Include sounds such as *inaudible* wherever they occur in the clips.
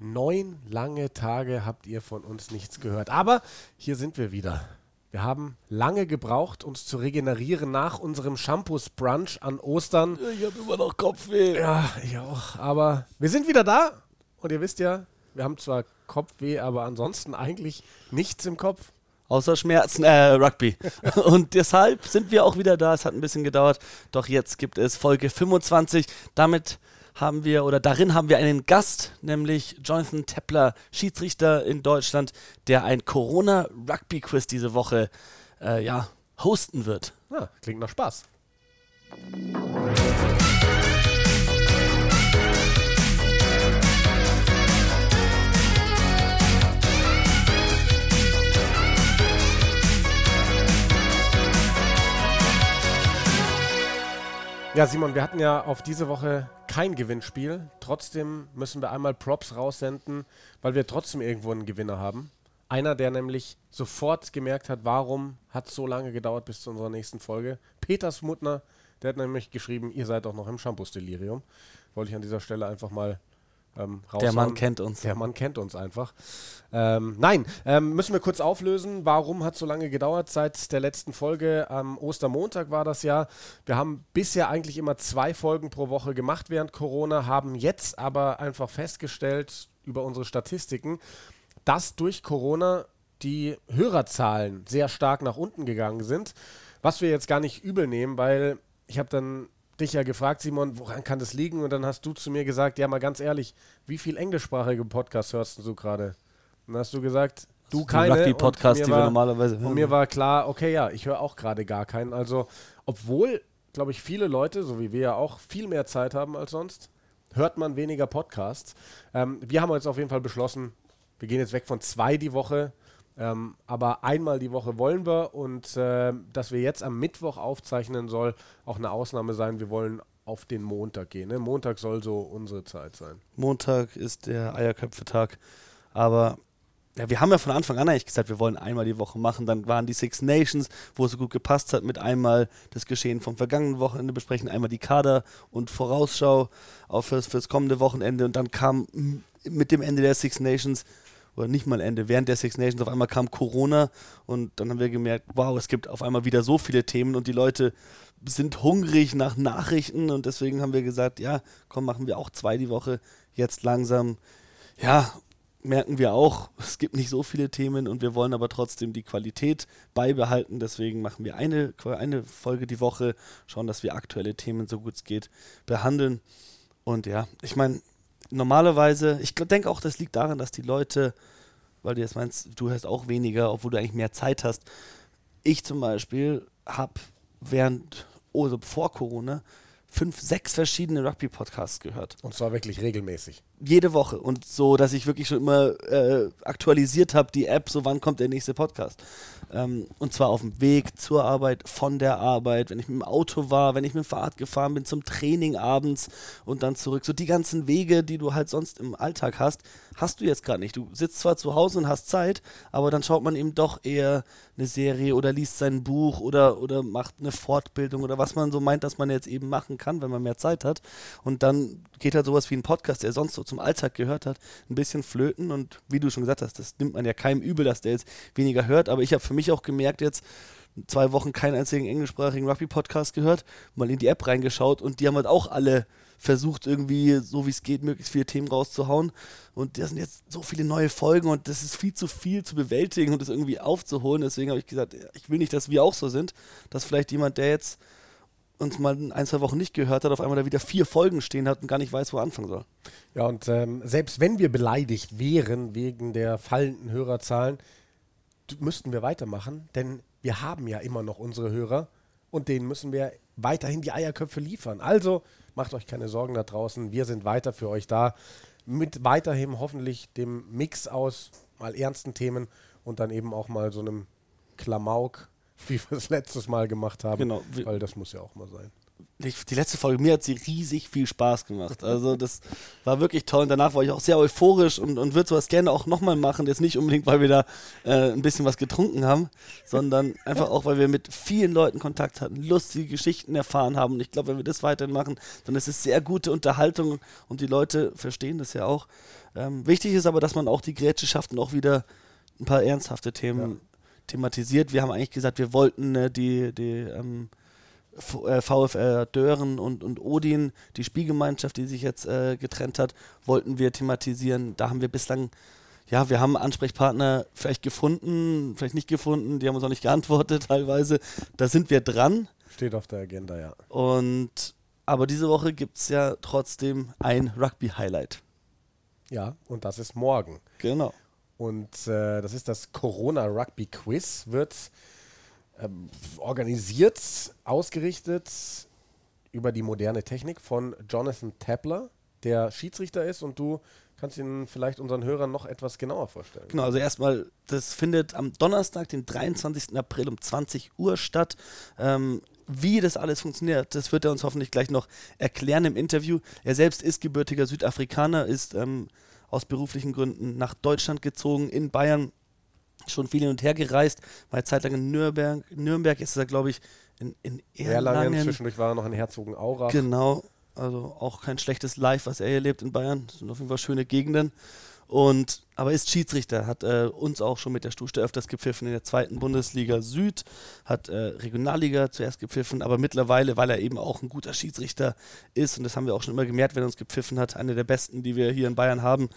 Neun lange Tage habt ihr von uns nichts gehört. Aber hier sind wir wieder. Wir haben lange gebraucht, uns zu regenerieren nach unserem Shampoos-Brunch an Ostern. Ich habe immer noch Kopfweh. Ja, ich auch. Aber wir sind wieder da. Und ihr wisst ja, wir haben zwar Kopfweh, aber ansonsten eigentlich nichts im Kopf. Außer Schmerzen, äh, Rugby. *laughs* Und deshalb sind wir auch wieder da. Es hat ein bisschen gedauert. Doch jetzt gibt es Folge 25. Damit haben wir oder darin haben wir einen Gast, nämlich Jonathan Tepler, Schiedsrichter in Deutschland, der ein Corona-Rugby-Quiz diese Woche äh, ja, hosten wird. Ja, klingt nach Spaß. Ja, Simon, wir hatten ja auf diese Woche kein Gewinnspiel. Trotzdem müssen wir einmal Props raussenden, weil wir trotzdem irgendwo einen Gewinner haben. Einer, der nämlich sofort gemerkt hat, warum hat es so lange gedauert bis zu unserer nächsten Folge. Peter Smutner, der hat nämlich geschrieben, ihr seid auch noch im Shampoos-Delirium. Wollte ich an dieser Stelle einfach mal ähm, Der Mann kennt uns. Der Mann kennt uns einfach. Ähm, nein, ähm, müssen wir kurz auflösen. Warum hat es so lange gedauert? Seit der letzten Folge am Ostermontag war das ja. Wir haben bisher eigentlich immer zwei Folgen pro Woche gemacht während Corona, haben jetzt aber einfach festgestellt über unsere Statistiken, dass durch Corona die Hörerzahlen sehr stark nach unten gegangen sind. Was wir jetzt gar nicht übel nehmen, weil ich habe dann dich ja gefragt, Simon, woran kann das liegen? Und dann hast du zu mir gesagt, ja mal ganz ehrlich, wie viel englischsprachige Podcasts hörst du gerade? Und dann hast du gesagt, du keine. Rugby-Podcast, die war, wir normalerweise hören. Und mir war klar, okay, ja, ich höre auch gerade gar keinen. Also, obwohl, glaube ich, viele Leute, so wie wir ja auch, viel mehr Zeit haben als sonst, hört man weniger Podcasts. Ähm, wir haben jetzt auf jeden Fall beschlossen, wir gehen jetzt weg von zwei die Woche. Ähm, aber einmal die Woche wollen wir und äh, dass wir jetzt am Mittwoch aufzeichnen soll auch eine Ausnahme sein. Wir wollen auf den Montag gehen. Ne? Montag soll so unsere Zeit sein. Montag ist der Eierköpfetag. Aber ja, wir haben ja von Anfang an eigentlich gesagt, wir wollen einmal die Woche machen. Dann waren die Six Nations, wo es so gut gepasst hat, mit einmal das Geschehen vom vergangenen Wochenende besprechen, einmal die Kader und Vorausschau auf fürs, fürs kommende Wochenende. Und dann kam mit dem Ende der Six Nations oder nicht mal Ende, während der Six Nations auf einmal kam Corona und dann haben wir gemerkt, wow, es gibt auf einmal wieder so viele Themen und die Leute sind hungrig nach Nachrichten und deswegen haben wir gesagt, ja, komm, machen wir auch zwei die Woche. Jetzt langsam, ja, merken wir auch, *laughs* es gibt nicht so viele Themen und wir wollen aber trotzdem die Qualität beibehalten. Deswegen machen wir eine, eine Folge die Woche, schauen, dass wir aktuelle Themen so gut es geht behandeln. Und ja, ich meine, normalerweise, ich denke auch, das liegt daran, dass die Leute, weil du jetzt meinst, du hörst auch weniger, obwohl du eigentlich mehr Zeit hast. Ich zum Beispiel habe während, also vor Corona, fünf, sechs verschiedene Rugby-Podcasts gehört. Und zwar wirklich regelmäßig. Jede Woche. Und so, dass ich wirklich schon immer äh, aktualisiert habe, die App, so wann kommt der nächste Podcast. Ähm, und zwar auf dem Weg zur Arbeit, von der Arbeit, wenn ich mit dem Auto war, wenn ich mit dem Fahrrad gefahren bin, zum Training abends und dann zurück. So die ganzen Wege, die du halt sonst im Alltag hast, hast du jetzt gerade nicht. Du sitzt zwar zu Hause und hast Zeit, aber dann schaut man eben doch eher eine Serie oder liest sein Buch oder, oder macht eine Fortbildung oder was man so meint, dass man jetzt eben machen kann, wenn man mehr Zeit hat. Und dann geht halt sowas wie ein Podcast, der sonst so zum Alltag gehört hat, ein bisschen flöten. Und wie du schon gesagt hast, das nimmt man ja keinem übel, dass der jetzt weniger hört. Aber ich habe für mich auch gemerkt jetzt, zwei Wochen keinen einzigen englischsprachigen Rugby-Podcast gehört, mal in die App reingeschaut und die haben halt auch alle versucht, irgendwie, so wie es geht, möglichst viele Themen rauszuhauen. Und da sind jetzt so viele neue Folgen und das ist viel zu viel zu bewältigen und das irgendwie aufzuholen. Deswegen habe ich gesagt, ich will nicht, dass wir auch so sind, dass vielleicht jemand, der jetzt uns mal ein, zwei Wochen nicht gehört hat, auf einmal da wieder vier Folgen stehen hat und gar nicht weiß, wo er anfangen soll. Ja, und ähm, selbst wenn wir beleidigt wären wegen der fallenden Hörerzahlen, müssten wir weitermachen, denn wir haben ja immer noch unsere Hörer und denen müssen wir weiterhin die Eierköpfe liefern. Also macht euch keine Sorgen da draußen, wir sind weiter für euch da mit weiterhin hoffentlich dem Mix aus mal ernsten Themen und dann eben auch mal so einem Klamauk, wie wir es letztes Mal gemacht haben, Genau. weil das muss ja auch mal sein. die letzte Folge, mir hat sie riesig viel Spaß gemacht. Also das war wirklich toll und danach war ich auch sehr euphorisch und, und würde sowas gerne auch nochmal machen. Jetzt nicht unbedingt, weil wir da äh, ein bisschen was getrunken haben, sondern einfach auch, weil wir mit vielen Leuten Kontakt hatten, lustige Geschichten erfahren haben. Und ich glaube, wenn wir das weiterhin machen, dann ist es sehr gute Unterhaltung und die Leute verstehen das ja auch. Ähm, wichtig ist aber, dass man auch die Grätsche schafft und auch wieder ein paar ernsthafte Themen ja. Thematisiert. Wir haben eigentlich gesagt, wir wollten äh, die, die ähm, VfR äh, Dören und, und Odin, die Spielgemeinschaft, die sich jetzt äh, getrennt hat, wollten wir thematisieren. Da haben wir bislang, ja, wir haben Ansprechpartner vielleicht gefunden, vielleicht nicht gefunden, die haben uns auch nicht geantwortet teilweise. Da sind wir dran. Steht auf der Agenda, ja. Und aber diese Woche gibt es ja trotzdem ein Rugby-Highlight. Ja, und das ist morgen. Genau. Und äh, das ist das Corona Rugby Quiz, wird ähm, organisiert, ausgerichtet über die moderne Technik von Jonathan Tapler, der Schiedsrichter ist und du kannst ihn vielleicht unseren Hörern noch etwas genauer vorstellen. Genau, also erstmal, das findet am Donnerstag, den 23. April um 20 Uhr statt. Ähm, wie das alles funktioniert, das wird er uns hoffentlich gleich noch erklären im Interview. Er selbst ist gebürtiger Südafrikaner, ist ähm, aus beruflichen Gründen nach Deutschland gezogen, in Bayern schon viel hin und her gereist, war eine Zeit lang in Nürnberg. Nürnberg ist er, glaube ich, in, in Erlangen. Erlangen. Zwischendurch war er noch in Herzogenaurach. Genau, also auch kein schlechtes Live, was er hier lebt in Bayern. Das sind auf jeden Fall schöne Gegenden. Und, aber ist Schiedsrichter, hat äh, uns auch schon mit der Stuste öfters gepfiffen in der zweiten Bundesliga Süd, hat äh, Regionalliga zuerst gepfiffen, aber mittlerweile, weil er eben auch ein guter Schiedsrichter ist, und das haben wir auch schon immer gemerkt, wenn er uns gepfiffen hat, einer der besten, die wir hier in Bayern haben,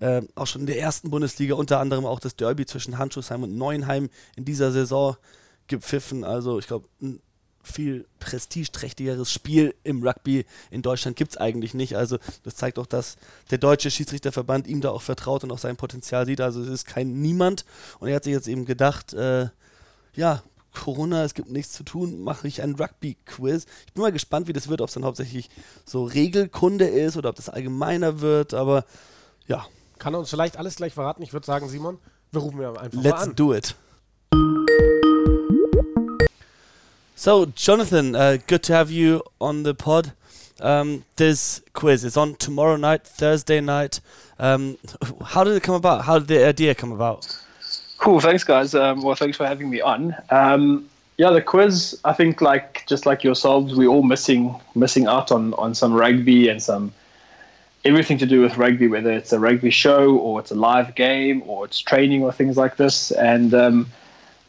äh, auch schon in der ersten Bundesliga, unter anderem auch das Derby zwischen Handschuhsheim und Neuenheim in dieser Saison gepfiffen. Also ich glaube, ein viel prestigeträchtigeres Spiel im Rugby in Deutschland gibt es eigentlich nicht. Also das zeigt auch, dass der deutsche Schiedsrichterverband ihm da auch vertraut und auch sein Potenzial sieht. Also es ist kein Niemand. Und er hat sich jetzt eben gedacht, äh, ja, Corona, es gibt nichts zu tun, mache ich ein Rugby-Quiz. Ich bin mal gespannt, wie das wird, ob es dann hauptsächlich so Regelkunde ist oder ob das allgemeiner wird, aber ja. Kann er uns vielleicht alles gleich verraten? Ich würde sagen, Simon, wir rufen wir einfach Let's mal an. Let's do it. So, Jonathan, uh, good to have you on the pod. Um, this quiz is on tomorrow night, Thursday night. Um, *laughs* how did it come about? How did the idea come about? Cool, thanks, guys. Um, well, thanks for having me on. Um, yeah, the quiz. I think, like just like yourselves, we're all missing missing out on on some rugby and some everything to do with rugby, whether it's a rugby show or it's a live game or it's training or things like this. And um,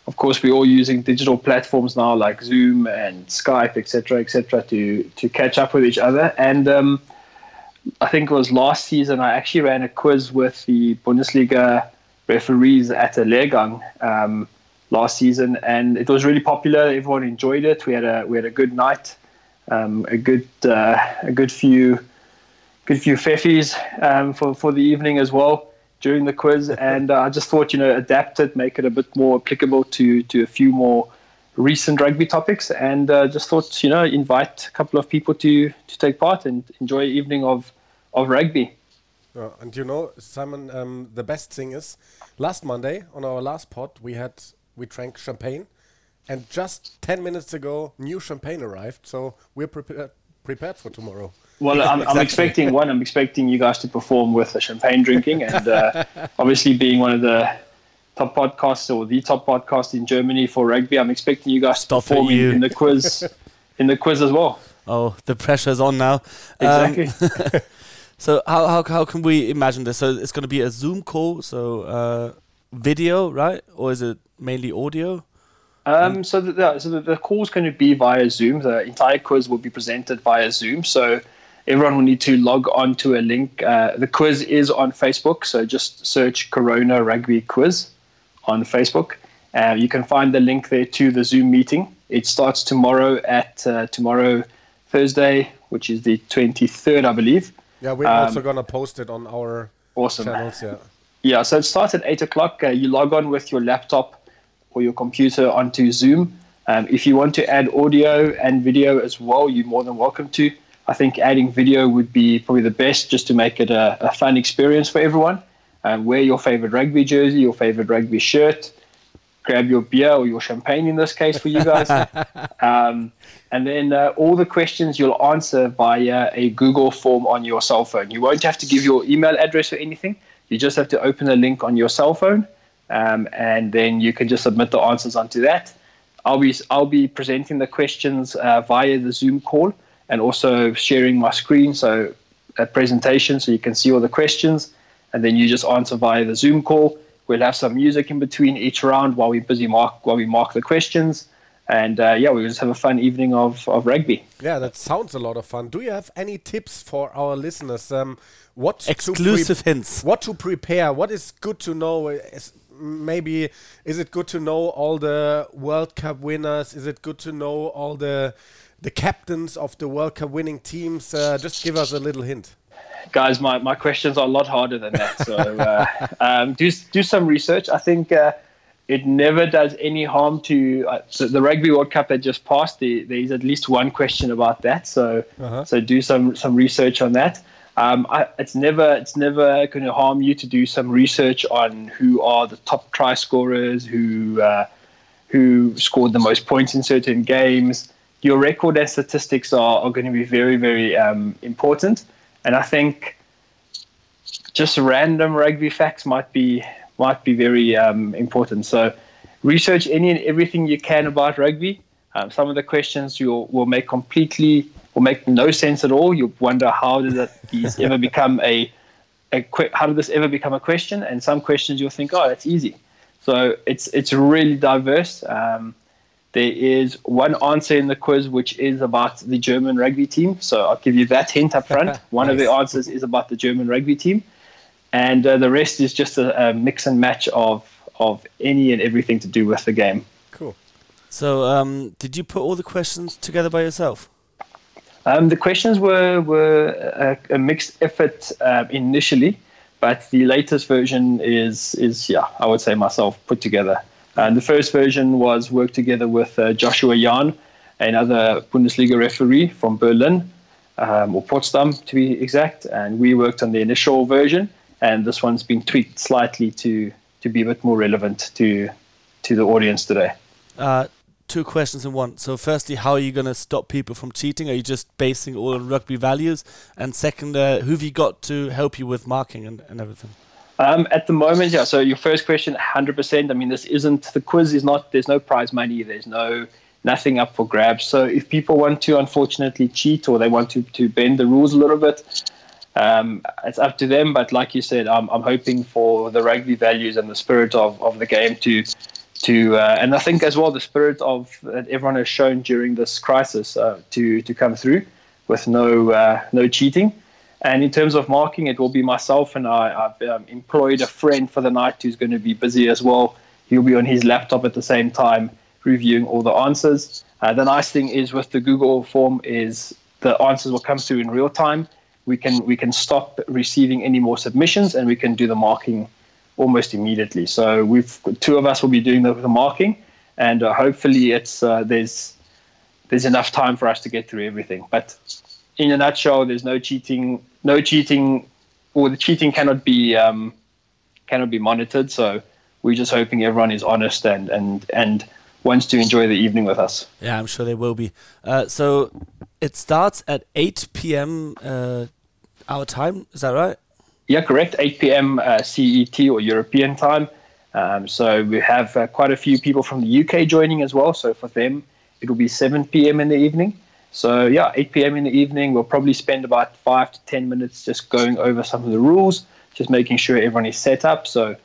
of course, we're all using digital platforms now like Zoom and Skype, etc., etc., to to catch up with each other. And um, I think it was last season I actually ran a quiz with the Bundesliga referees at a Lehrgang um, last season, and it was really popular. Everyone enjoyed it. We had a we had a good night, um, a good uh, a good few good few feffies um, for for the evening as well during the quiz, and uh, I just thought, you know, adapt it, make it a bit more applicable to to a few more recent rugby topics, and uh, just thought, you know, invite a couple of people to to take part and enjoy an evening of of rugby. Yeah, and you know, Simon, um, the best thing is, last Monday on our last pod, we had we drank champagne, and just ten minutes ago, new champagne arrived, so we're prepared prepared for tomorrow. Well, I'm, exactly. I'm, expecting one. I'm expecting you guys to perform with the champagne drinking, and uh, *laughs* obviously being one of the top podcasts or the top podcast in Germany for rugby, I'm expecting you guys Stop to perform in, in, the quiz, in the quiz as well. Oh, the pressure's on now. Exactly. Um, *laughs* *laughs* so how, how how can we imagine this? So it's going to be a Zoom call, so uh, video, right, or is it mainly audio? Um, so the, so the, the call is going to be via Zoom. The entire quiz will be presented via Zoom. So everyone will need to log on to a link. Uh, the quiz is on Facebook, so just search Corona Rugby Quiz on Facebook. Uh, you can find the link there to the Zoom meeting. It starts tomorrow at uh, tomorrow Thursday, which is the 23rd, I believe. Yeah, we're um, also gonna post it on our awesome. channels. Yeah. Yeah, so it starts at eight o'clock. Uh, you log on with your laptop or your computer onto Zoom. Um, if you want to add audio and video as well, you're more than welcome to. I think adding video would be probably the best just to make it a, a fun experience for everyone. Um, wear your favorite rugby jersey, your favorite rugby shirt. grab your beer or your champagne in this case for you guys. *laughs* um, and then uh, all the questions you'll answer via a Google form on your cell phone. You won't have to give your email address or anything. You just have to open a link on your cell phone, um, and then you can just submit the answers onto that. I'll be I'll be presenting the questions uh, via the Zoom call and also sharing my screen, so a presentation, so you can see all the questions, and then you just answer via the Zoom call. We'll have some music in between each round while we busy mark while we mark the questions and uh, yeah, we just have a fun evening of, of rugby. Yeah, that sounds a lot of fun. Do you have any tips for our listeners? Um, what exclusive hints? What to prepare? What is good to know? Is maybe is it good to know all the World Cup winners? Is it good to know all the the captains of the World Cup winning teams? Uh, just give us a little hint. Guys, my, my questions are a lot harder than that. So uh, um, do do some research. I think uh, it never does any harm to uh, so the Rugby World Cup that just passed. The, there's at least one question about that. So -huh. so do some some research on that. Um, I, it's never it's never going to harm you to do some research on who are the top try scorers, who uh, who scored the most points in certain games. Your record and statistics are, are going to be very very um, important, and I think just random rugby facts might be might be very um, important. So research any and everything you can about rugby. Um, some of the questions you will make completely will make no sense at all. You wonder how did that *laughs* these ever become a, a how did this ever become a question? And some questions you'll think, oh, that's easy. So it's it's really diverse. Um, there is one answer in the quiz which is about the German rugby team. So I'll give you that hint up front. *laughs* One nice. of the answers is about the German rugby team, and uh, the rest is just a, a mix and match of of any and everything to do with the game. Cool. So, um, did you put all the questions together by yourself? Um, the questions were were a, a mixed effort uh, initially, but the latest version is is yeah I would say myself put together. And the first version was worked together with uh, Joshua Jahn, another Bundesliga referee from Berlin, um, or Potsdam to be exact, and we worked on the initial version. And this one's been tweaked slightly to to be a bit more relevant to to the audience today. Uh, two questions in one. So, firstly, how are you going to stop people from cheating? Are you just basing all on rugby values? And second, uh, who have you got to help you with marking and, and everything? Um, at the moment, yeah. So your first question, 100%. I mean, this isn't the quiz is not. There's no prize money. There's no nothing up for grabs. So if people want to, unfortunately, cheat or they want to to bend the rules a little bit, um, it's up to them. But like you said, I'm I'm hoping for the rugby values and the spirit of of the game to to uh, and I think as well the spirit of that everyone has shown during this crisis uh, to to come through with no uh, no cheating. And in terms of marking, it will be myself and I. I've um, employed a friend for the night who's going to be busy as well. He'll be on his laptop at the same time reviewing all the answers. Uh, the nice thing is with the Google form is the answers will come through in real time. We can we can stop receiving any more submissions and we can do the marking almost immediately. So we've two of us will be doing the, the marking, and uh, hopefully it's uh, there's there's enough time for us to get through everything. But in a nutshell, there's no cheating, no cheating, or the cheating cannot be um, cannot be monitored. So we're just hoping everyone is honest and and and wants to enjoy the evening with us. Yeah, I'm sure they will be. Uh, so it starts at 8 p.m. Uh, our time. Is that right? Yeah, correct. 8 p.m. Uh, CET or European time. Um, so we have uh, quite a few people from the UK joining as well. So for them, it will be 7 p.m. in the evening. So yeah, 8 p.m. in the evening, we'll probably spend about five to 10 minutes just going over some of the rules, just making sure everyone is set up. So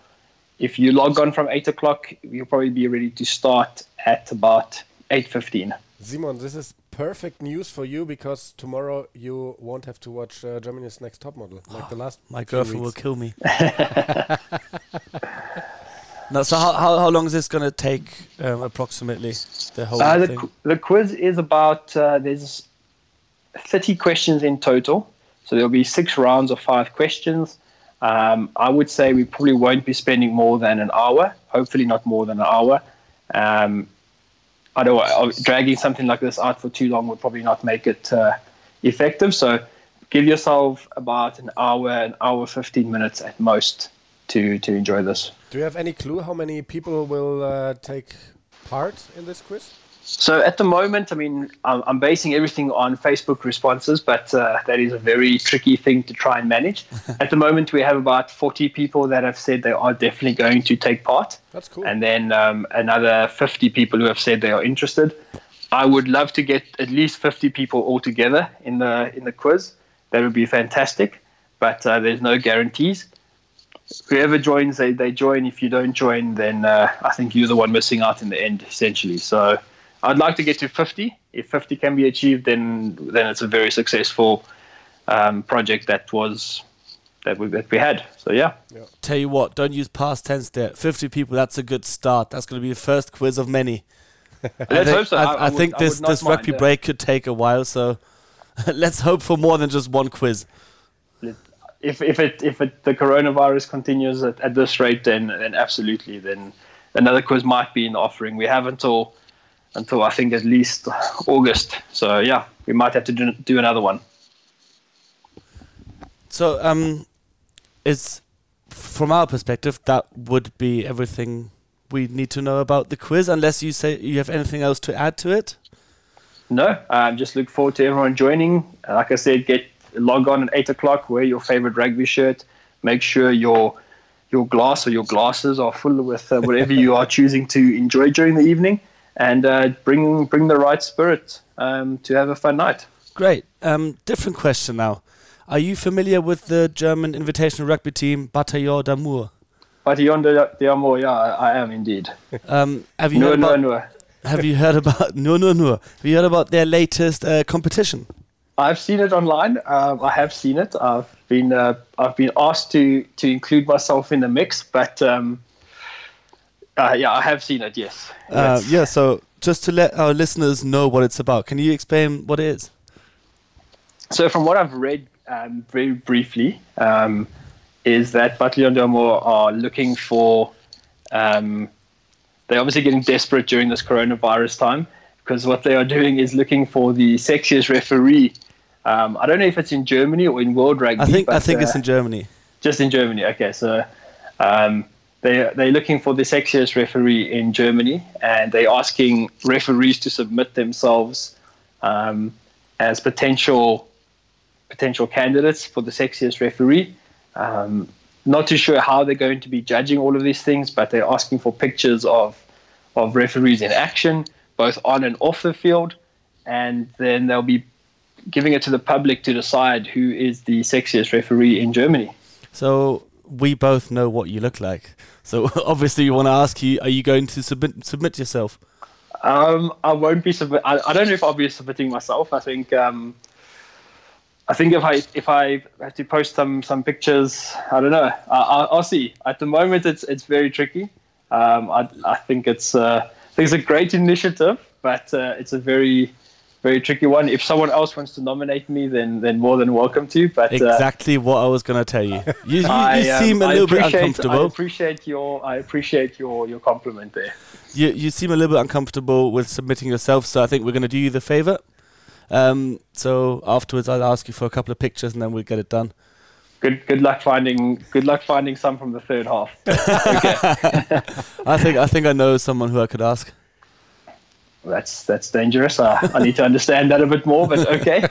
if you log on from 8 o'clock, you'll probably be ready to start at about 8.15. Simon, this is perfect news for you because tomorrow you won't have to watch uh, Germany's Next Top Model like the last. My girlfriend weeks. will kill me. *laughs* *laughs* no, so how, how, how long is this going to take um, approximately? The whole uh, the, the, quiz is about uh, there's 30 questions in total, so there'll be six rounds of five questions. Um, I would say we probably won't be spending more than an hour. Hopefully, not more than an hour. Um, I don't know, dragging something like this out for too long would probably not make it uh, effective. So give yourself about an hour, an hour, 15 minutes at most to to enjoy this. Do you have any clue how many people will uh, take part in this quiz? So at the moment, I mean, I'm, I'm basing everything on Facebook responses, but uh, that is a very tricky thing to try and manage. *laughs* at the moment, we have about 40 people that have said they are definitely going to take part. That's cool. And then um, another 50 people who have said they are interested. I would love to get at least 50 people all together in the in the quiz. That would be fantastic, but uh, there's no guarantees. Whoever joins, they, they join. If you don't join, then uh, I think you're the one missing out in the end, essentially. So I'd like to get to 50. If 50 can be achieved, then then it's a very successful um, project that was that we that we had. So yeah. Tell you what, don't use past tense there. 50 people, that's a good start. That's going to be the first quiz of many. *laughs* I Let's think, hope so. I, I- I I would- think this, not this rugby mind, uh, break could take a while, so *laughs* let's hope for more than just one quiz. If if it if it, the coronavirus continues at, at this rate, then then absolutely, then another quiz might be in the offering. We have until until I think at least August. So yeah, we might have to do, do another one. So, um, it's from our perspective, that would be everything we need to know about the quiz, unless you say you have anything else to add to it. No, um, just look forward to everyone joining. Like I said, get log on at eight o'clock. Wear your favorite rugby shirt. Make sure your your glass or your glasses are full with uh, whatever you are choosing to enjoy during the evening, and uh, bring bring the right spirit um, to have a fun night. Great. Um, different question now. Are you familiar with the German invitational rugby team Bataillon d'Amour? De amor, yeah, I, I am indeed. Um, have you No, heard no, about? no. Have you heard about? *laughs* No, no, no. Have you heard about their latest uh, competition? I've seen it online. Um, I have seen it. I've been uh, I've been asked to to include myself in the mix, but um, uh, yeah, I have seen it. Yes. Uh, yeah. So just to let our listeners know what it's about, can you explain what it is? So from what I've read um, very briefly, um, is that Battalion d'Amour are looking for. Um, they're obviously getting desperate during this coronavirus time because what they are doing is looking for the sexiest referee. Um, I don't know if it's in Germany or in World Rugby. I think I but, think it's uh, in Germany. just in Germany. Okay, so um, they they're looking for the sexiest referee in Germany, and they're asking referees to submit themselves um, as potential potential candidates for the sexiest referee. Um, not too sure how they're going to be judging all of these things, but they're asking for pictures of of referees in action, both on and off the field, and then they'll be giving it to the public to decide who is the sexiest referee in Germany. So we both know what you look like. So *laughs* obviously, you want to ask you: Are you going to submit submit yourself? Um, I won't be submit. I, I don't know if I'll be submitting myself. I think. Um, I think if I if I have to post some some pictures, I don't know. I, I'll, I'll see. At the moment, it's it's very tricky. Um, I I think it's uh, I think it's a great initiative, but uh, it's a very very tricky one. If someone else wants to nominate me, then then more than welcome to. But uh, Exactly what I was going to tell you. You, you, I, you um, seem a I little bit appreciate- I uncomfortable. appreciate your I appreciate your your compliment there. You you seem a little bit uncomfortable with submitting yourself. So I think we're going to do you the favor. Um, so afterwards, I'll ask you for a couple of pictures, and then we'll get it done. Good good luck finding good luck finding some from the third half. *laughs* *laughs* I think I think I know someone who I could ask. That's that's dangerous. Uh, I need to understand that a bit more, but okay.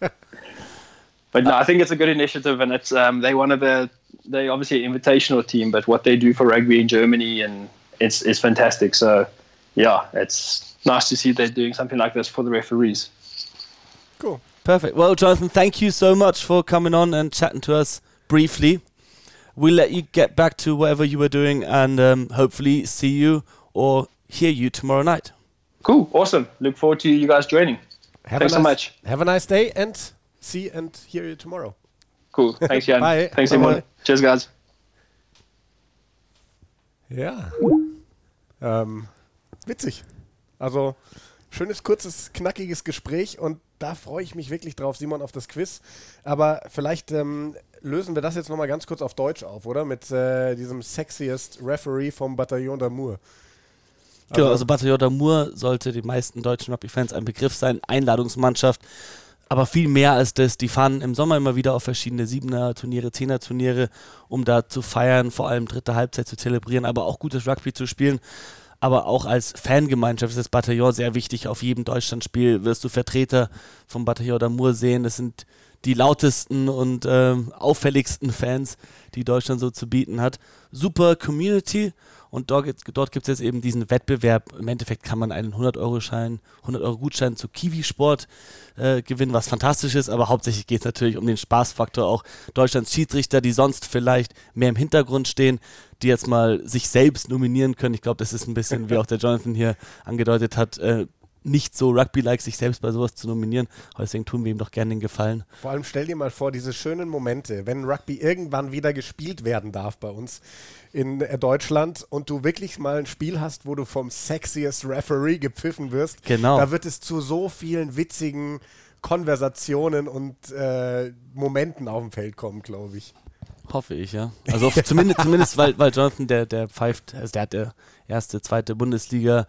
*laughs* but no, I think it's a good initiative, and it's um, they one of the they obviously an invitational team, but what they do for rugby in Germany and it's it's fantastic. So yeah, it's nice to see they're doing something like this for the referees. Cool. Perfect. Well, Jonathan, thank you so much for coming on and chatting to us briefly. We'll let you get back to whatever you were doing, and um, hopefully see you or hear you tomorrow night. Cool, awesome. Look forward to you guys joining. Have Thanks a so nice, much. Have a nice day and see and hear you tomorrow. Cool. Thanks, Jan. *laughs* Bye. Thanks, Bye-bye. everyone. Cheers, guys. Ja. Ähm, witzig. Also, schönes, kurzes, knackiges Gespräch und da freue ich mich wirklich drauf, Simon, auf das Quiz. Aber vielleicht ähm, lösen wir das jetzt nochmal ganz kurz auf Deutsch auf, oder? Mit äh, diesem sexiest Referee vom Bataillon d'Amour. Genau, also Bataillon d'Amour sollte den meisten deutschen Rugby-Fans ein Begriff sein. Einladungsmannschaft aber viel mehr als das. Die fahren im Sommer immer wieder auf verschiedene Siebener-Turniere, Zehner-Turniere, um da zu feiern, vor allem dritte Halbzeit zu zelebrieren, aber auch gutes Rugby zu spielen. Aber auch als Fangemeinschaft ist das Bataillon sehr wichtig. Auf jedem Deutschlandspiel wirst du Vertreter vom Bataillon d'Amour sehen. Das sind die lautesten und äh, auffälligsten Fans, die Deutschland so zu bieten hat. Super Community und dort, dort gibt es jetzt eben diesen Wettbewerb. Im Endeffekt kann man einen 100-Euro-Schein, 100-Euro-Gutschein zu Kiwi-Sport äh, gewinnen, was fantastisch ist, aber hauptsächlich geht es natürlich um den Spaßfaktor. Auch Deutschlands Schiedsrichter, die sonst vielleicht mehr im Hintergrund stehen, die jetzt mal sich selbst nominieren können. Ich glaube, das ist ein bisschen, wie auch der Jonathan hier angedeutet hat, äh, nicht so Rugby-like, sich selbst bei sowas zu nominieren. deswegen tun wir ihm doch gerne den Gefallen. Vor allem stell dir mal vor, diese schönen Momente, wenn Rugby irgendwann wieder gespielt werden darf bei uns in äh, Deutschland und du wirklich mal ein Spiel hast, wo du vom sexiest Referee gepfiffen wirst. Genau. Da wird es zu so vielen witzigen Konversationen und äh, Momenten auf dem Feld kommen, glaube ich. Hoffe ich, ja. Also zumindest, *laughs* zumindest weil, weil Jonathan, der, der pfeift, also der hat der erste, zweite Bundesliga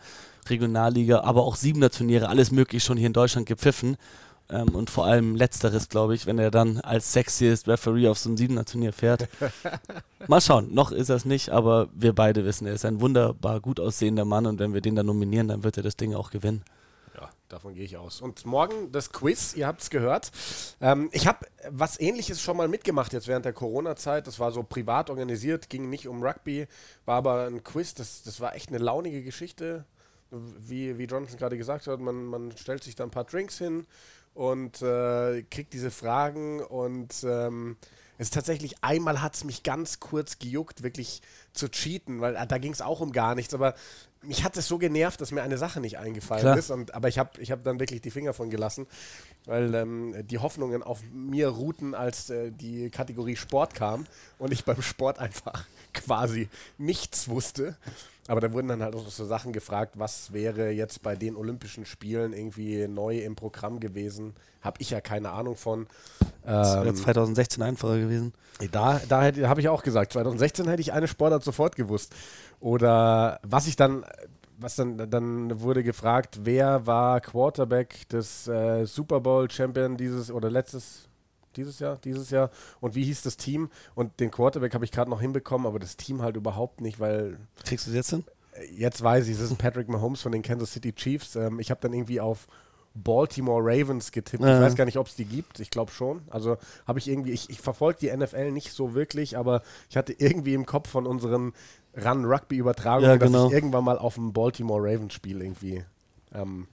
Regionalliga, aber auch Siebener Turniere, alles möglich schon hier in Deutschland gepfiffen. Ähm, und vor allem letzteres, glaube ich, wenn er dann als sexiest Referee auf so ein Siebener Turnier fährt. *laughs* Mal schauen, noch ist er es nicht, aber wir beide wissen, er ist ein wunderbar gut aussehender Mann und wenn wir den dann nominieren, dann wird er das Ding auch gewinnen. Ja, davon gehe ich aus. Und morgen das Quiz, ihr habt es gehört. Ähm, ich habe was ähnliches schon mal mitgemacht jetzt während der Corona-Zeit. Das war so privat organisiert, ging nicht um Rugby, war aber ein Quiz. Das, das war echt eine launige Geschichte wie, wie Jonathan gerade gesagt hat, man, man stellt sich da ein paar Drinks hin und äh, kriegt diese Fragen und ähm, es ist tatsächlich, einmal hat es mich ganz kurz gejuckt, wirklich zu cheaten, weil äh, da ging es auch um gar nichts, aber mich hat es so genervt, dass mir eine Sache nicht eingefallen Klar. ist. Und, aber ich habe ich hab dann wirklich die Finger von gelassen, weil ähm, die Hoffnungen auf mir ruhten, als äh, die Kategorie Sport kam und ich beim Sport einfach *laughs* quasi nichts wusste. Aber da wurden dann halt auch so Sachen gefragt, was wäre jetzt bei den Olympischen Spielen irgendwie neu im Programm gewesen. Habe ich ja keine Ahnung von. Das wäre ähm, 2016 einfacher gewesen. Da, da habe ich auch gesagt, 2016 hätte ich eine Sportart sofort gewusst. Oder was ich dann, was dann, dann wurde gefragt, wer war Quarterback des äh, Super Bowl Champion dieses oder letztes dieses Jahr, dieses Jahr. Und wie hieß das Team? Und den Quarterback habe ich gerade noch hinbekommen, aber das Team halt überhaupt nicht, weil. Kriegst du es jetzt hin? Äh, jetzt weiß ich, es ist Patrick Mahomes von den Kansas City Chiefs. Ähm, ich habe dann irgendwie auf Baltimore Ravens getippt. Ja. Ich weiß gar nicht, ob es die gibt. Ich glaube schon. Also habe ich irgendwie, ich, ich verfolge die NFL nicht so wirklich, aber ich hatte irgendwie im Kopf von unseren Run-Rugby-Übertragungen, ja, genau. dass ich irgendwann mal auf ein Baltimore Ravens Spiel irgendwie. Ähm,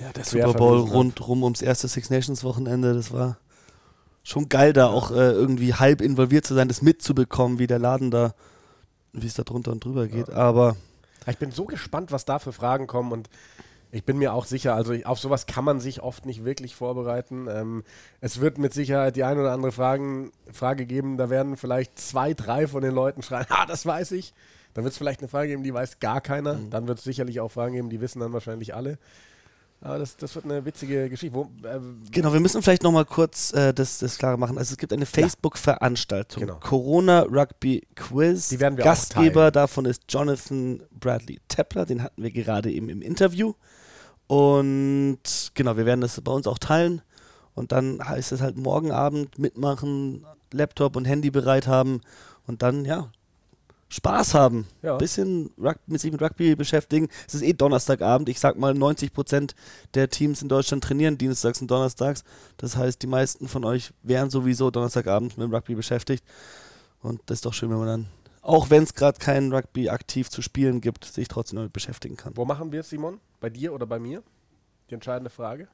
ja, der Super Bowl rundrum ums erste Six Nations Wochenende, das war schon geil, da auch äh, irgendwie halb involviert zu sein, das mitzubekommen, wie der Laden da, wie es da drunter und drüber geht. Ja. Aber. Ich bin so gespannt, was da für Fragen kommen und ich bin mir auch sicher, also auf sowas kann man sich oft nicht wirklich vorbereiten. Ähm, es wird mit Sicherheit die eine oder andere Fragen, Frage geben, da werden vielleicht zwei, drei von den Leuten schreien, *laughs* ah, das weiß ich. Dann wird es vielleicht eine Frage geben, die weiß gar keiner. Mhm. Dann wird es sicherlich auch Fragen geben, die wissen dann wahrscheinlich alle. Aber das, das wird eine witzige Geschichte. Wo, äh, genau, wir müssen vielleicht nochmal kurz äh, das, das klar machen. Also es gibt eine Facebook-Veranstaltung. Genau. Corona Rugby Quiz. Die werden wir Gastgeber davon ist Jonathan Bradley Tepler. Den hatten wir gerade eben im Interview. Und genau, wir werden das bei uns auch teilen. Und dann heißt es halt morgen Abend mitmachen, Laptop und Handy bereit haben. Und dann, ja, Spaß haben. Ja. Bisschen mit sich mit Rugby beschäftigen. Es ist eh Donnerstagabend. Ich sag mal, 90 Prozent der Teams in Deutschland trainieren dienstags und donnerstags. Das heißt, die meisten von euch wären sowieso Donnerstagabend mit Rugby beschäftigt. Und das ist doch schön, wenn man dann, auch wenn es gerade kein Rugby aktiv zu spielen gibt, sich trotzdem damit beschäftigen kann. Wo machen wir es, Simon? Bei dir oder bei mir? Die entscheidende Frage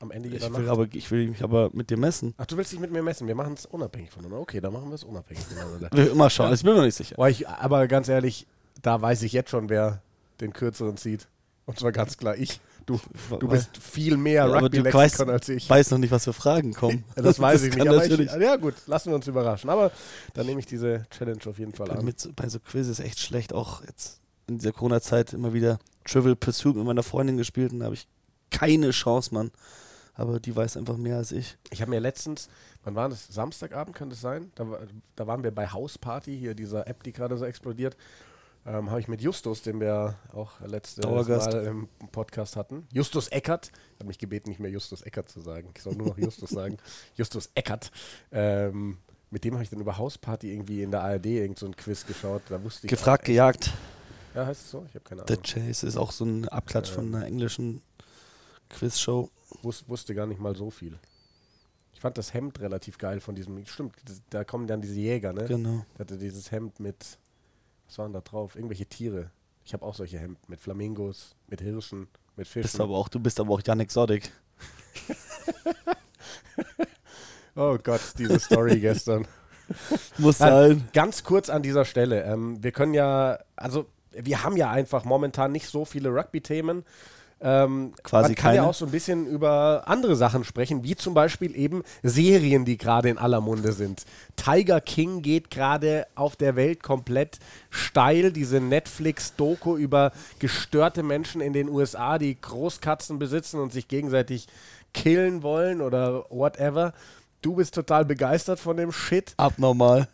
am Ende jeder ich will, aber, ich will mich aber mit dir messen. Ach, du willst dich mit mir messen? Wir machen es unabhängig voneinander. Okay, dann machen wir es unabhängig voneinander. *laughs* wir immer schauen, ich bin mir nicht sicher. Aber, ich, aber ganz ehrlich, da weiß ich jetzt schon, wer den kürzeren zieht. Und zwar ganz klar ich. Du, du bist viel mehr ja, Rugby-Lexikon als ich. Ich weiß noch nicht, was für Fragen kommen. *laughs* das weiß das ich nicht. Aber ich, ja gut, lassen wir uns überraschen. Aber dann nehme ich diese Challenge auf jeden Fall an. Mit, bei so Quizzes echt schlecht. Auch jetzt in dieser Corona-Zeit immer wieder Trivial Pursuit mit meiner Freundin gespielt und da habe ich keine Chance, Mann aber die weiß einfach mehr als ich. Ich habe mir letztens, wann war das? Samstagabend kann das sein? Da, da waren wir bei Hausparty, hier dieser App, die gerade so explodiert. ähm, habe ich mit Justus, den wir auch Dauergast. Mal im Podcast hatten. Justus Eckert. Er hat mich gebeten, nicht mehr Justus Eckert zu sagen. Ich soll nur noch Justus *laughs* sagen. Justus Eckert. Ähm, mit dem habe ich dann über Hausparty irgendwie in der ARD irgend so ein Quiz geschaut. Da wusste ich. Gefragt, gejagt. Ja, heißt es so? Ich habe keine The Ahnung. Chase ist auch so ein Abklatsch von einer englischen Quizshow. Wus wusste gar nicht mal so viel. Ich fand das Hemd relativ geil von diesem. Stimmt, das, da kommen dann diese Jäger, ne? Genau. Der hatte dieses Hemd mit. Was waren da drauf? Irgendwelche Tiere. Ich habe auch solche Hemden mit Flamingos, mit Hirschen, mit Fischen. Bist aber auch, du bist aber auch Jan Exotic. *laughs* oh Gott, diese Story *laughs* gestern. Muss sein. Ganz kurz an dieser Stelle. Ähm, wir können ja, also wir haben ja einfach momentan nicht so viele Rugby-Themen. Ähm, Quasi man kann ja keine. auch so ein bisschen über andere Sachen sprechen, wie zum Beispiel eben Serien, die gerade in aller Munde sind. Tiger King geht gerade auf der Welt komplett steil. Diese Netflix-Doku über gestörte Menschen in den USA, die Großkatzen besitzen und sich gegenseitig killen wollen oder whatever. Du bist total begeistert von dem Shit Abnormal.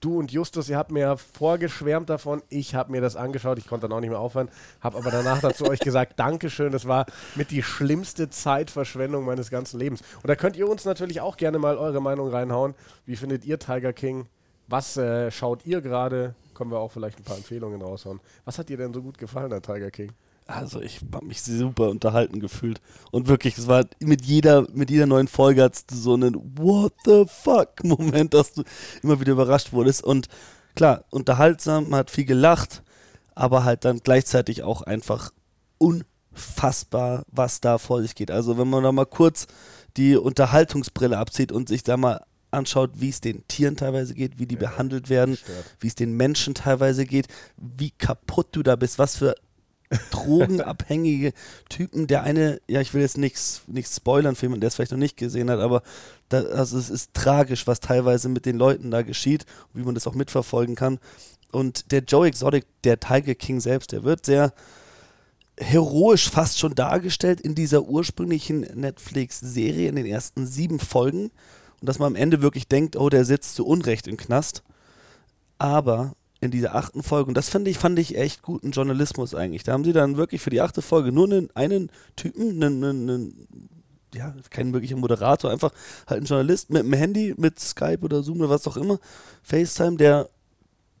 Du und Justus, ihr habt mir ja vorgeschwärmt davon. Ich habe mir das angeschaut. Ich konnte dann auch nicht mehr aufhören. Habe aber danach dazu euch gesagt, *laughs* Dankeschön. Das war mit die schlimmste Zeitverschwendung meines ganzen Lebens. Und da könnt ihr uns natürlich auch gerne mal eure Meinung reinhauen. Wie findet ihr Tiger King? Was äh, schaut ihr gerade? Können wir auch vielleicht ein paar Empfehlungen raushauen. Was hat dir denn so gut gefallen an Tiger King? Also ich habe mich super unterhalten gefühlt. Und wirklich, es war mit jeder, mit jeder neuen Folge hat so einen What the fuck Moment, dass du immer wieder überrascht wurdest. Und klar, unterhaltsam, man hat viel gelacht, aber halt dann gleichzeitig auch einfach unfassbar, was da vor sich geht. Also wenn man da mal kurz die Unterhaltungsbrille abzieht und sich da mal anschaut, wie es den Tieren teilweise geht, wie die behandelt werden, wie es den Menschen teilweise geht, wie kaputt du da bist, was für *laughs* drogenabhängige Typen. Der eine, ja, ich will jetzt nichts nichts spoilern für jemanden, der es vielleicht noch nicht gesehen hat, aber da, also es ist tragisch, was teilweise mit den Leuten da geschieht, wie man das auch mitverfolgen kann. Und der Joe Exotic, der Tiger King selbst, der wird sehr heroisch fast schon dargestellt in dieser ursprünglichen Netflix-Serie in den ersten sieben Folgen. Und dass man am Ende wirklich denkt, oh, der sitzt zu Unrecht im Knast. Aber in dieser achten Folge, und das fand ich, fand ich echt guten Journalismus eigentlich. Da haben sie dann wirklich für die achte Folge nur einen, einen Typen, einen, einen, einen ja, kein wirklicher Moderator, einfach halt ein Journalist mit einem Handy, mit Skype oder Zoom oder was auch immer, FaceTime, der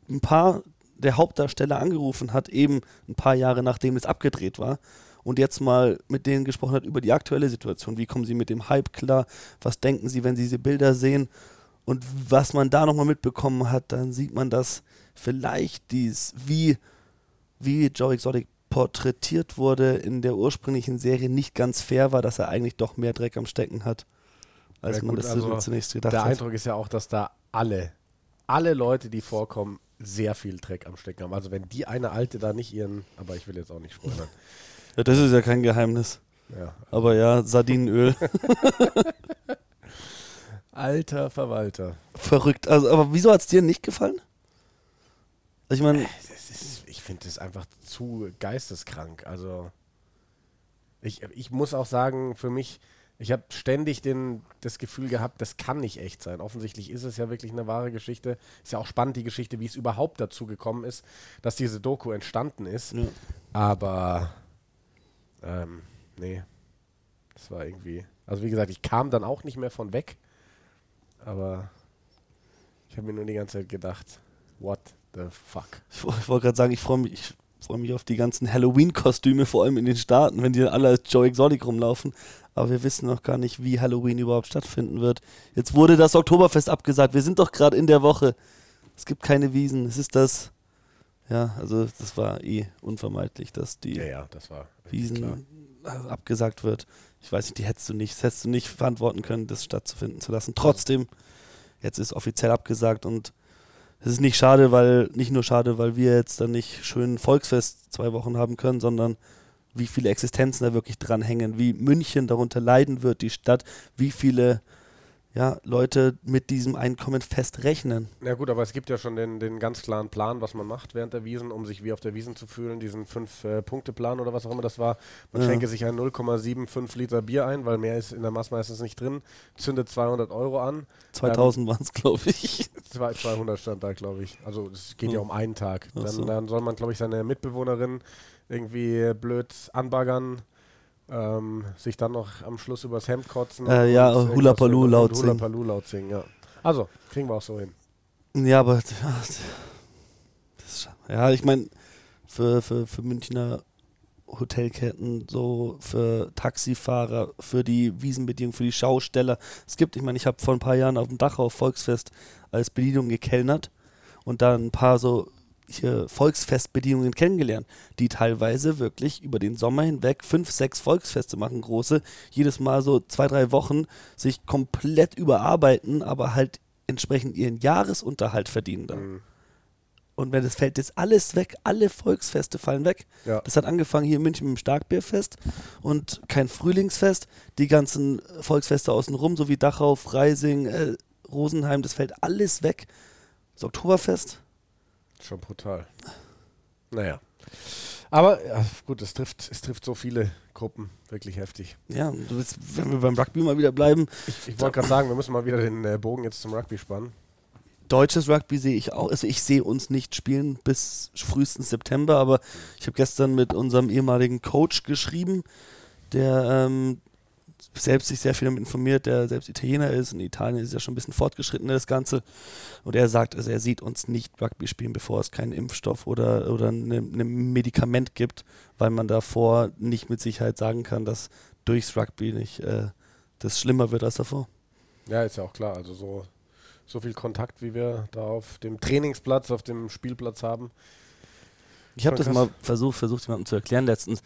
ein paar der Hauptdarsteller angerufen hat, eben ein paar Jahre nachdem es abgedreht war. Und jetzt mal mit denen gesprochen hat über die aktuelle Situation. Wie kommen sie mit dem Hype klar? Was denken sie, wenn sie diese Bilder sehen? Und was man da nochmal mitbekommen hat, dann sieht man, dass vielleicht dies, wie, wie Joe Exotic porträtiert wurde in der ursprünglichen Serie, nicht ganz fair war, dass er eigentlich doch mehr Dreck am Stecken hat, als Ja, man gut, das also zunächst gedacht Der hat. Eindruck ist ja auch, dass da alle, alle Leute, die vorkommen, sehr viel Dreck am Stecken haben. Also wenn die eine Alte da nicht ihren, aber ich will jetzt auch nicht spoilern. *laughs* Ja, das ist ja kein Geheimnis. Ja. Aber ja, Sardinenöl. *laughs* Alter Verwalter. Verrückt. Also, aber wieso hat es dir nicht gefallen? Ich meine, ist, ich finde das einfach zu geisteskrank. Also ich, ich muss auch sagen, für mich, ich habe ständig den, das Gefühl gehabt, das kann nicht echt sein. Offensichtlich ist es ja wirklich eine wahre Geschichte. Ist ja auch spannend, die Geschichte, wie es überhaupt dazu gekommen ist, dass diese Doku entstanden ist. Ja. Aber ähm, nee, das war irgendwie. Also wie gesagt, ich kam dann auch nicht mehr von weg. Aber ich habe mir nur die ganze Zeit gedacht, what the fuck? ich, ich wollte gerade sagen, ich freue mich, ich freue mich auf die ganzen Halloween-Kostüme, vor allem in den Staaten, wenn die dann alle als Joe Exotic rumlaufen. Aber wir wissen noch gar nicht, wie Halloween überhaupt stattfinden wird. Jetzt wurde das Oktoberfest abgesagt. Wir sind doch gerade in der Woche. Es gibt keine Wiesen. Es ist das. Ja, also das war eh unvermeidlich, dass die Ja, ja, das klar. Wiesen äh, abgesagt wird. Ich weiß nicht, die hättest du nicht, das hättest du nicht verantworten können, das stattzufinden zu lassen. Trotzdem, jetzt ist offiziell abgesagt und es ist nicht schade, weil, nicht nur schade, weil wir jetzt dann nicht schön Volksfest zwei Wochen haben können, sondern wie viele Existenzen da wirklich dran hängen, wie München darunter leiden wird, die Stadt, wie viele ja, Leute mit diesem Einkommen fest rechnen. Ja gut, aber es gibt ja schon den, den ganz klaren Plan, was man macht während der Wiesen, um sich wie auf der Wiesen zu fühlen, diesen Fünf-Punkte-Plan oder was auch immer das war. Man Ja. schenke sich ein 0,75 Liter Bier ein, weil mehr ist in der Maß meistens nicht drin, zündet 200 Euro an. 2000 waren es, glaube ich. *laughs* Zwei- 200 stand da, glaube ich. Also es geht ja Hm. um einen Tag. Dann, so. dann soll man, glaube ich, seine Mitbewohnerin irgendwie blöd anbaggern, ähm, sich dann noch am Schluss übers Hemd kotzen. Äh, ja, Hula Paloo laut Hula singen. Paloo laut singen, ja. Also, kriegen wir auch so hin. Ja, aber das ja, ich meine, für, für, für Münchner Hotelketten, so für Taxifahrer, für die Wiesenbedienung, für die Schausteller. Es gibt, ich meine, ich habe vor ein paar Jahren auf dem Dachau Volksfest als Bedienung gekellnert und da ein paar so hier Volksfestbedienungen kennengelernt, die teilweise wirklich über den Sommer hinweg fünf, sechs Volksfeste machen, große, jedes Mal so zwei, drei Wochen sich komplett überarbeiten, aber halt entsprechend ihren Jahresunterhalt verdienen dann. Mhm. Und wenn das fällt jetzt alles weg, alle Volksfeste fallen weg. Ja. Das hat angefangen hier in München mit dem Starkbierfest und kein Frühlingsfest. Die ganzen Volksfeste außenrum, so wie Dachau, Freising, äh, Rosenheim, das fällt alles weg. Das Oktoberfest. Schon brutal. Naja. Aber ja, gut, es trifft, es trifft so viele Gruppen. Wirklich heftig. Ja, willst, wenn wir beim Rugby mal wieder bleiben, Ich, ich wollte gerade sagen, wir müssen mal wieder den äh, Bogen jetzt zum Rugby spannen. deutsches Rugby sehe ich auch. Also ich sehe uns nicht spielen bis frühestens September, aber ich habe gestern mit unserem ehemaligen Coach geschrieben, der ähm, selbst sich sehr viel damit informiert, der selbst Italiener ist. In Italien ist ja schon ein bisschen fortgeschrittener das Ganze. Und er sagt, also er sieht uns nicht Rugby spielen, bevor es keinen Impfstoff oder, oder ein ne Medikament gibt, weil man davor nicht mit Sicherheit sagen kann, dass durchs Rugby nicht äh, das schlimmer wird als davor. Ja, ist ja auch klar. Also so, so viel Kontakt, wie wir da auf dem Trainingsplatz, auf dem Spielplatz haben. Ich habe das mal versucht, versucht jemandem zu erklären letztens,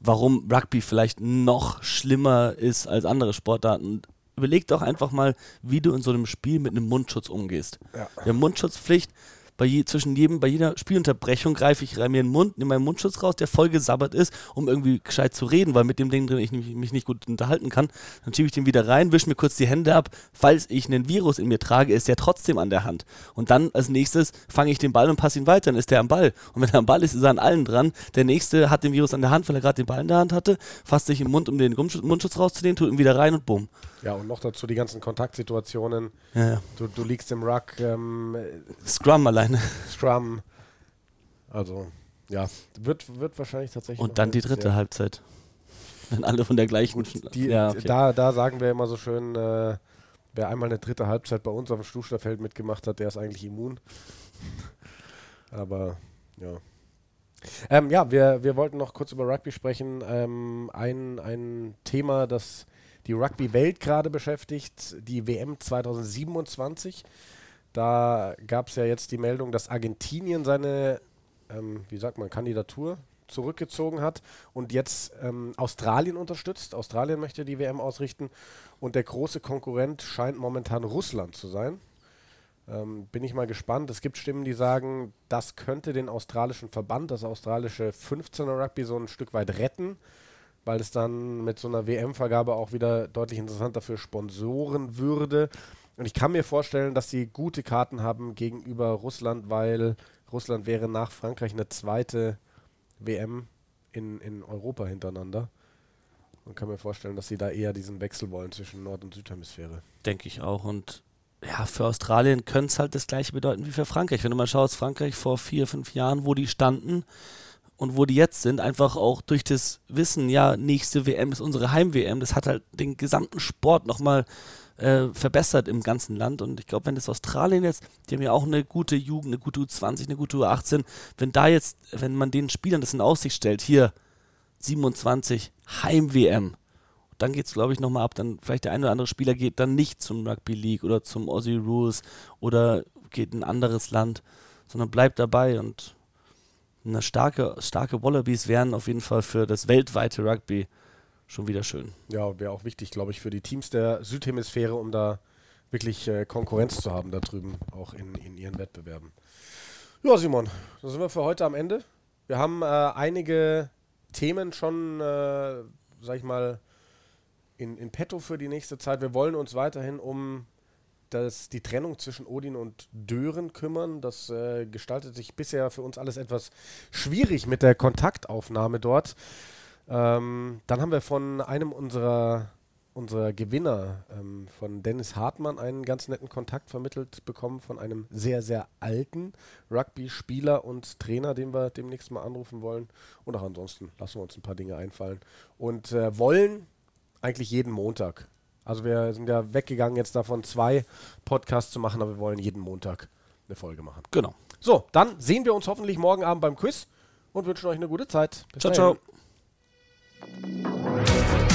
warum Rugby vielleicht noch schlimmer ist als andere Sportarten. Überleg doch einfach mal, wie du in so einem Spiel mit einem Mundschutz umgehst. Ja. Haben Mundschutzpflicht. Bei, je, zwischen jedem, bei jeder Spielunterbrechung greife ich mir den Mund, nehme meinen Mundschutz raus, der voll gesabbert ist, um irgendwie gescheit zu reden, weil mit dem Ding drin ich mich, mich nicht gut unterhalten kann. Dann schiebe ich den wieder rein, wische mir kurz die Hände ab. Falls ich einen Virus in mir trage, ist der trotzdem an der Hand. Und dann als nächstes fange ich den Ball und passe ihn weiter, dann ist der am Ball. Und wenn er am Ball ist, ist er an allen dran. Der nächste hat den Virus an der Hand, weil er gerade den Ball in der Hand hatte, fasst sich im Mund, um den Mundschutz, rauszunehmen, tut ihn wieder rein und bumm. Ja, und noch dazu die ganzen Kontaktsituationen. Ja, ja. Du, du liegst im Ruck, ähm, Scrum alleine. *laughs* Scrum. Also, ja, wird, wird wahrscheinlich tatsächlich. Und dann die dritte Halbzeit. Wenn alle von der gleichen. Die, ja, okay. da, da sagen wir immer so schön, äh, wer einmal eine dritte Halbzeit bei uns auf dem Stuhlsterfeld mitgemacht hat, der ist eigentlich immun. *laughs* Aber ja. Ähm, ja, wir, wir wollten noch kurz über Rugby sprechen. Ähm, ein, ein Thema, das die Rugby-Welt gerade beschäftigt, die WM 2027. Da gab es ja jetzt die Meldung, dass Argentinien seine, ähm, wie sagt man, Kandidatur zurückgezogen hat und jetzt ähm, Australien unterstützt. Australien möchte die WM ausrichten und der große Konkurrent scheint momentan Russland zu sein. Ähm, bin ich mal gespannt. Es gibt Stimmen, die sagen, das könnte den australischen Verband, das australische 15er Rugby, so ein Stück weit retten, weil es dann mit so einer WM-Vergabe auch wieder deutlich interessanter für Sponsoren würde. Und ich kann mir vorstellen, dass sie gute Karten haben gegenüber Russland, weil Russland wäre nach Frankreich eine zweite WM in, in Europa hintereinander. Und kann mir vorstellen, dass sie da eher diesen Wechsel wollen zwischen Nord- und Südhemisphäre. Denke ich auch. Und ja, für Australien könnte es halt das gleiche bedeuten wie für Frankreich. Wenn du mal schaust, Frankreich vor vier, fünf Jahren, wo die standen und wo die jetzt sind, einfach auch durch das Wissen, ja, nächste WM ist unsere Heim-WM, das hat halt den gesamten Sport nochmal äh, verbessert im ganzen Land. Und ich glaube, wenn das Australien jetzt, die haben ja auch eine gute Jugend, eine gute U20, eine gute U18, wenn da jetzt, wenn man den Spielern das in Aussicht stellt, hier 27 Heim-WM, dann geht es, glaube ich, nochmal ab. Dann vielleicht der eine oder andere Spieler geht dann nicht zum Rugby League oder zum Aussie Rules oder geht in ein anderes Land, sondern bleibt dabei und eine starke, starke Wallabies wären auf jeden Fall für das weltweite Rugby schon wieder schön. Ja, wäre auch wichtig, glaube ich, für die Teams der Südhemisphäre, um da wirklich äh, Konkurrenz zu haben da drüben, auch in, in ihren Wettbewerben. Ja, Simon, da sind wir für heute am Ende. Wir haben äh, einige Themen schon, äh, sag ich mal, in, in petto für die nächste Zeit. Wir wollen uns weiterhin um das, die Trennung zwischen Odin und Dören kümmern. Das äh, gestaltet sich bisher für uns alles etwas schwierig mit der Kontaktaufnahme dort. Ähm, dann haben wir von einem unserer, unserer Gewinner, ähm, von Dennis Hartmann, einen ganz netten Kontakt vermittelt bekommen von einem sehr, sehr alten Rugby-Spieler und Trainer, den wir demnächst mal anrufen wollen. Und auch ansonsten lassen wir uns ein paar Dinge einfallen. Und äh, wollen eigentlich jeden Montag also wir sind ja weggegangen jetzt davon, zwei Podcasts zu machen, aber wir wollen jeden Montag eine Folge machen. Genau. So, dann sehen wir uns hoffentlich morgen Abend beim Quiz und wünschen euch eine gute Zeit. Bis ciao, dahin. ciao. Thank you.